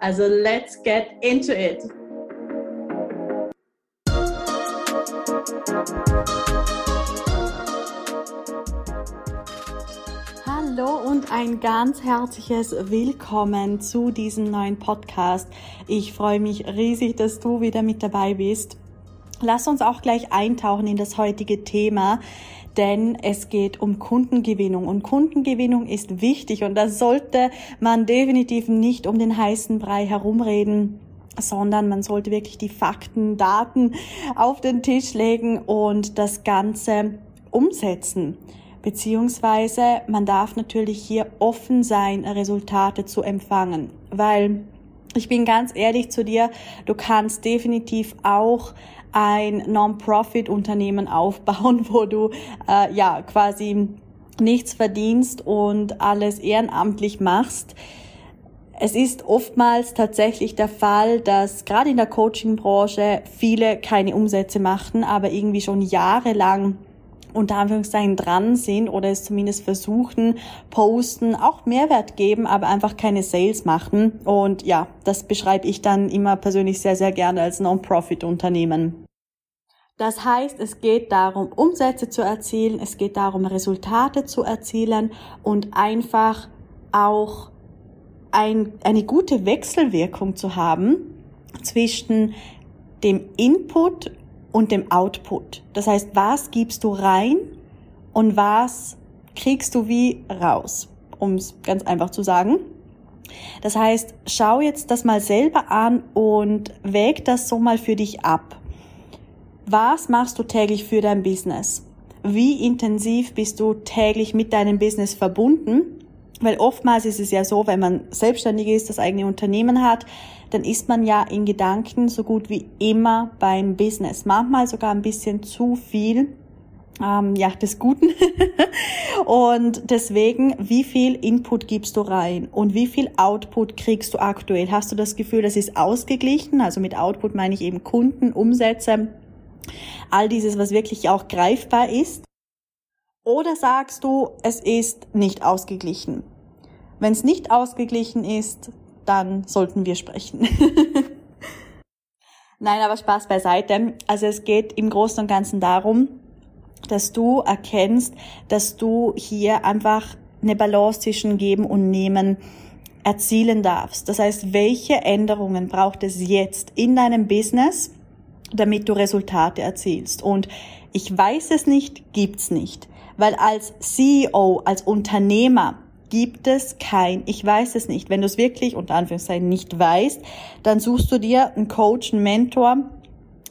Also let's get into it! Hallo und ein ganz herzliches Willkommen zu diesem neuen Podcast. Ich freue mich riesig, dass du wieder mit dabei bist. Lass uns auch gleich eintauchen in das heutige Thema, denn es geht um Kundengewinnung und Kundengewinnung ist wichtig und da sollte man definitiv nicht um den heißen Brei herumreden sondern man sollte wirklich die Fakten, Daten auf den Tisch legen und das Ganze umsetzen. Beziehungsweise man darf natürlich hier offen sein, Resultate zu empfangen, weil ich bin ganz ehrlich zu dir, du kannst definitiv auch ein Non-Profit-Unternehmen aufbauen, wo du äh, ja quasi nichts verdienst und alles ehrenamtlich machst. Es ist oftmals tatsächlich der Fall, dass gerade in der Coaching-Branche viele keine Umsätze machen, aber irgendwie schon jahrelang unter Anführungszeichen dran sind oder es zumindest versuchen, posten, auch Mehrwert geben, aber einfach keine Sales machen. Und ja, das beschreibe ich dann immer persönlich sehr, sehr gerne als Non-Profit-Unternehmen. Das heißt, es geht darum, Umsätze zu erzielen, es geht darum, Resultate zu erzielen und einfach auch ein, eine gute Wechselwirkung zu haben zwischen dem Input und dem Output. Das heißt, was gibst du rein und was kriegst du wie raus, um es ganz einfach zu sagen. Das heißt, schau jetzt das mal selber an und wäg das so mal für dich ab. Was machst du täglich für dein Business? Wie intensiv bist du täglich mit deinem Business verbunden? Weil oftmals ist es ja so, wenn man selbstständig ist, das eigene Unternehmen hat, dann ist man ja in Gedanken so gut wie immer beim Business. Manchmal sogar ein bisschen zu viel ähm, ja, des Guten. und deswegen, wie viel Input gibst du rein und wie viel Output kriegst du aktuell? Hast du das Gefühl, das ist ausgeglichen? Also mit Output meine ich eben Kunden, Umsätze, all dieses, was wirklich auch greifbar ist. Oder sagst du, es ist nicht ausgeglichen? Wenn es nicht ausgeglichen ist, dann sollten wir sprechen. Nein, aber Spaß beiseite. Also es geht im Großen und Ganzen darum, dass du erkennst, dass du hier einfach eine Balance zwischen Geben und Nehmen erzielen darfst. Das heißt, welche Änderungen braucht es jetzt in deinem Business, damit du Resultate erzielst? Und ich weiß es nicht, gibt's nicht. Weil als CEO, als Unternehmer gibt es kein, ich weiß es nicht. Wenn du es wirklich unter Anführungszeichen nicht weißt, dann suchst du dir einen Coach, einen Mentor,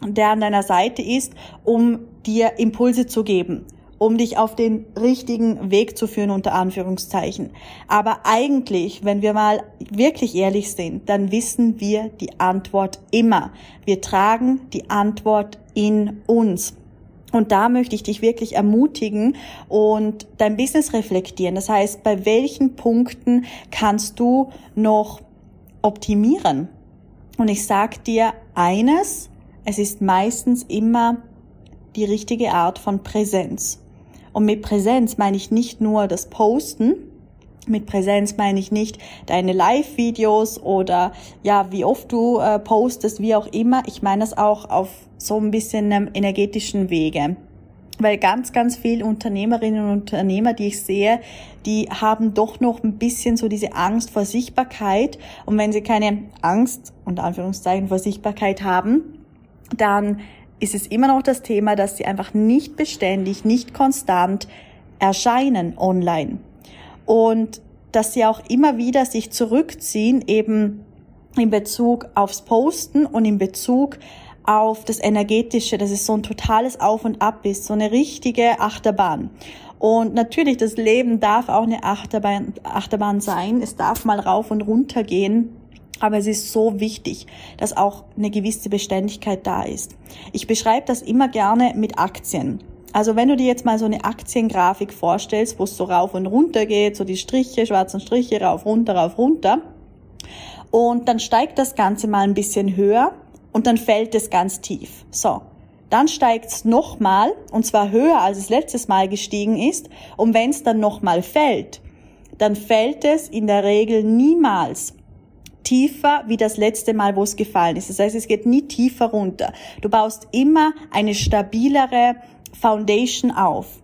der an deiner Seite ist, um dir Impulse zu geben, um dich auf den richtigen Weg zu führen, unter Anführungszeichen. Aber eigentlich, wenn wir mal wirklich ehrlich sind, dann wissen wir die Antwort immer. Wir tragen die Antwort in uns. Und da möchte ich dich wirklich ermutigen und dein Business reflektieren. Das heißt, bei welchen Punkten kannst du noch optimieren? Und ich sag dir eines, es ist meistens immer die richtige Art von Präsenz. Und mit Präsenz meine ich nicht nur das Posten, mit Präsenz meine ich nicht deine Live-Videos oder ja, wie oft du äh, postest, wie auch immer. Ich meine das auch auf so ein bisschen einem energetischen Wege. Weil ganz, ganz viele Unternehmerinnen und Unternehmer, die ich sehe, die haben doch noch ein bisschen so diese Angst vor Sichtbarkeit. Und wenn sie keine Angst, unter Anführungszeichen, vor Sichtbarkeit haben, dann ist es immer noch das Thema, dass sie einfach nicht beständig, nicht konstant erscheinen online und dass sie auch immer wieder sich zurückziehen, eben in Bezug aufs Posten und in Bezug auf das Energetische, dass es so ein totales Auf und Ab ist, so eine richtige Achterbahn. Und natürlich, das Leben darf auch eine Achterbahn, Achterbahn sein. Es darf mal rauf und runter gehen. Aber es ist so wichtig, dass auch eine gewisse Beständigkeit da ist. Ich beschreibe das immer gerne mit Aktien. Also wenn du dir jetzt mal so eine Aktiengrafik vorstellst, wo es so rauf und runter geht, so die Striche, schwarzen Striche, rauf, runter, rauf, runter. Und dann steigt das Ganze mal ein bisschen höher und dann fällt es ganz tief. So. Dann steigt es nochmal und zwar höher als es letztes Mal gestiegen ist. Und wenn es dann nochmal fällt, dann fällt es in der Regel niemals tiefer wie das letzte Mal, wo es gefallen ist. Das heißt, es geht nie tiefer runter. Du baust immer eine stabilere Foundation auf.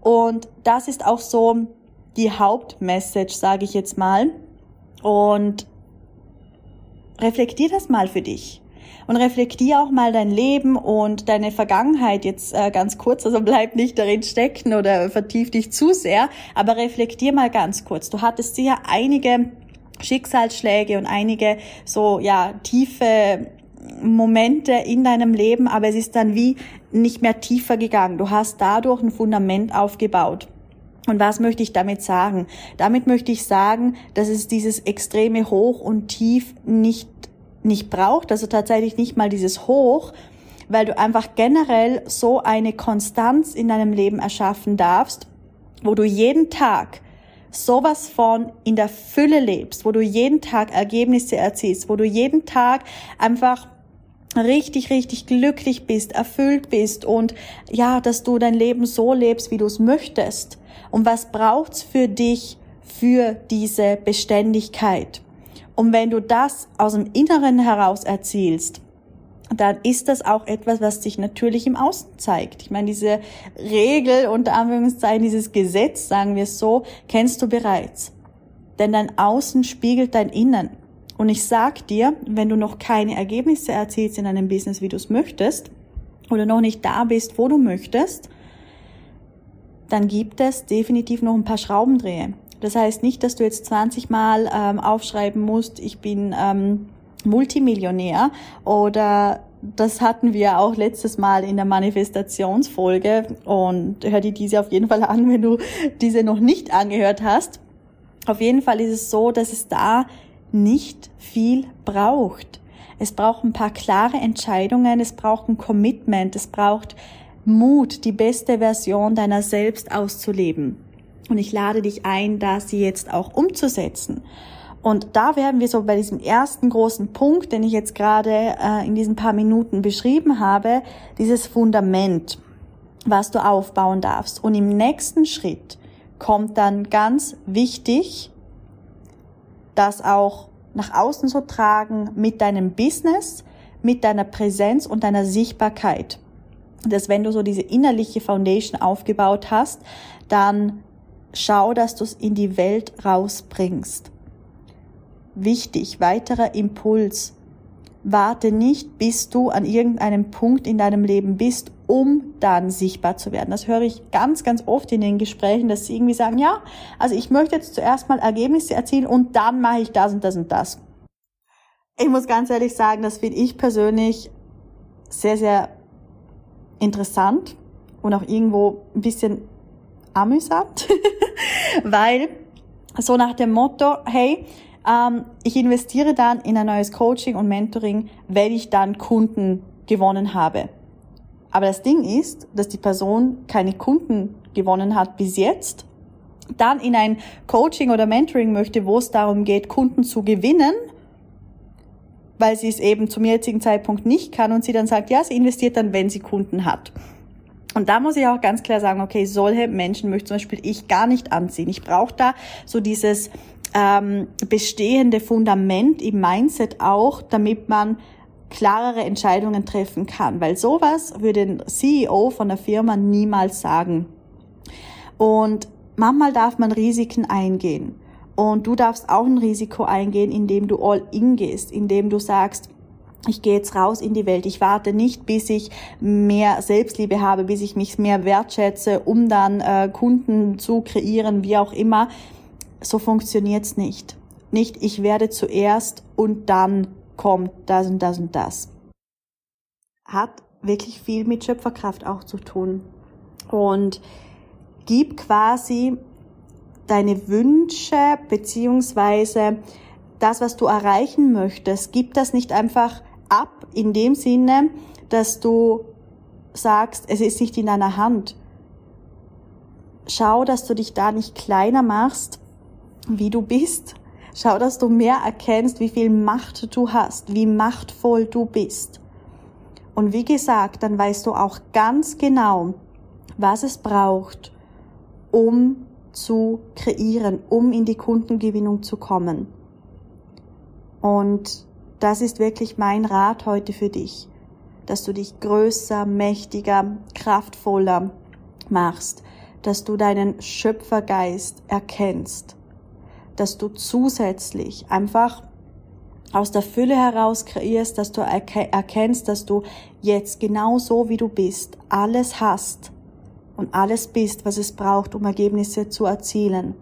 Und das ist auch so die Hauptmessage, sage ich jetzt mal. Und reflektier das mal für dich. Und reflektier auch mal dein Leben und deine Vergangenheit jetzt äh, ganz kurz. Also bleib nicht darin stecken oder vertief dich zu sehr, aber reflektier mal ganz kurz. Du hattest sicher einige Schicksalsschläge und einige so, ja, tiefe Momente in deinem Leben, aber es ist dann wie nicht mehr tiefer gegangen. Du hast dadurch ein Fundament aufgebaut. Und was möchte ich damit sagen? Damit möchte ich sagen, dass es dieses extreme Hoch und Tief nicht, nicht braucht, also tatsächlich nicht mal dieses Hoch, weil du einfach generell so eine Konstanz in deinem Leben erschaffen darfst, wo du jeden Tag sowas von in der Fülle lebst, wo du jeden Tag Ergebnisse erzielst, wo du jeden Tag einfach richtig, richtig glücklich bist, erfüllt bist und ja, dass du dein Leben so lebst, wie du es möchtest. Und was braucht's für dich für diese Beständigkeit? Und wenn du das aus dem Inneren heraus erzielst, dann ist das auch etwas, was sich natürlich im Außen zeigt. Ich meine, diese Regel, unter Anführungszeichen, dieses Gesetz, sagen wir es so, kennst du bereits. Denn dein Außen spiegelt dein Innen. Und ich sag dir, wenn du noch keine Ergebnisse erzielst in einem Business, wie du es möchtest, oder noch nicht da bist, wo du möchtest, dann gibt es definitiv noch ein paar Schraubendrehe. Das heißt nicht, dass du jetzt 20 Mal ähm, aufschreiben musst, ich bin ähm, Multimillionär oder das hatten wir auch letztes Mal in der Manifestationsfolge und hör dir diese auf jeden Fall an, wenn du diese noch nicht angehört hast. Auf jeden Fall ist es so, dass es da nicht viel braucht. Es braucht ein paar klare Entscheidungen, es braucht ein Commitment, es braucht Mut, die beste Version deiner selbst auszuleben. Und ich lade dich ein, das jetzt auch umzusetzen. Und da werden wir so bei diesem ersten großen Punkt, den ich jetzt gerade äh, in diesen paar Minuten beschrieben habe, dieses Fundament, was du aufbauen darfst. Und im nächsten Schritt kommt dann ganz wichtig, das auch nach außen zu tragen mit deinem Business, mit deiner Präsenz und deiner Sichtbarkeit. Dass wenn du so diese innerliche Foundation aufgebaut hast, dann schau, dass du es in die Welt rausbringst. Wichtig, weiterer Impuls. Warte nicht, bis du an irgendeinem Punkt in deinem Leben bist, um dann sichtbar zu werden. Das höre ich ganz, ganz oft in den Gesprächen, dass sie irgendwie sagen, ja, also ich möchte jetzt zuerst mal Ergebnisse erzielen und dann mache ich das und das und das. Ich muss ganz ehrlich sagen, das finde ich persönlich sehr, sehr interessant und auch irgendwo ein bisschen amüsant, weil so nach dem Motto, hey, ähm, ich investiere dann in ein neues Coaching und Mentoring, wenn ich dann Kunden gewonnen habe. Aber das Ding ist, dass die Person keine Kunden gewonnen hat bis jetzt, dann in ein Coaching oder Mentoring möchte, wo es darum geht, Kunden zu gewinnen, weil sie es eben zum jetzigen Zeitpunkt nicht kann und sie dann sagt, ja, sie investiert dann, wenn sie Kunden hat. Und da muss ich auch ganz klar sagen, okay, solche Menschen möchte zum Beispiel ich gar nicht anziehen. Ich brauche da so dieses ähm, bestehende Fundament im Mindset auch, damit man klarere Entscheidungen treffen kann, weil sowas würde ein CEO von der Firma niemals sagen. Und manchmal darf man Risiken eingehen. Und du darfst auch ein Risiko eingehen, indem du all in gehst, indem du sagst, ich gehe jetzt raus in die Welt. Ich warte nicht, bis ich mehr Selbstliebe habe, bis ich mich mehr wertschätze, um dann äh, Kunden zu kreieren, wie auch immer so funktioniert's nicht. Nicht, ich werde zuerst und dann kommt das und das und das. Hat wirklich viel mit Schöpferkraft auch zu tun. Und gib quasi deine Wünsche beziehungsweise das, was du erreichen möchtest, gib das nicht einfach ab in dem Sinne, dass du sagst, es ist nicht in deiner Hand. Schau, dass du dich da nicht kleiner machst, wie du bist. Schau, dass du mehr erkennst, wie viel Macht du hast, wie machtvoll du bist. Und wie gesagt, dann weißt du auch ganz genau, was es braucht, um zu kreieren, um in die Kundengewinnung zu kommen. Und das ist wirklich mein Rat heute für dich, dass du dich größer, mächtiger, kraftvoller machst, dass du deinen Schöpfergeist erkennst, dass du zusätzlich einfach aus der Fülle heraus kreierst, dass du erkennst, dass du jetzt genau so wie du bist alles hast und alles bist, was es braucht, um Ergebnisse zu erzielen.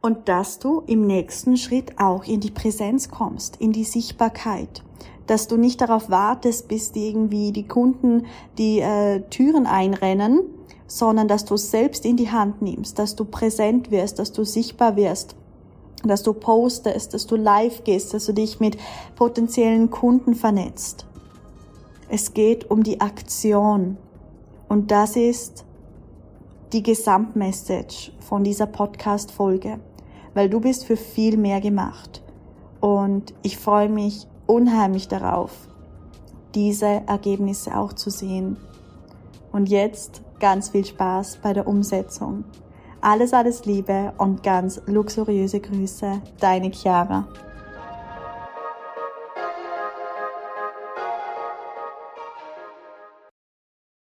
Und dass du im nächsten Schritt auch in die Präsenz kommst, in die Sichtbarkeit. Dass du nicht darauf wartest, bis irgendwie die Kunden die äh, Türen einrennen, sondern dass du es selbst in die Hand nimmst, dass du präsent wirst, dass du sichtbar wirst, dass du postest, dass du live gehst, dass du dich mit potenziellen Kunden vernetzt. Es geht um die Aktion. Und das ist die Gesamtmessage von dieser Podcast-Folge, weil du bist für viel mehr gemacht. Und ich freue mich unheimlich darauf, diese Ergebnisse auch zu sehen. Und jetzt ganz viel Spaß bei der Umsetzung. Alles, alles Liebe und ganz luxuriöse Grüße, deine Chiara.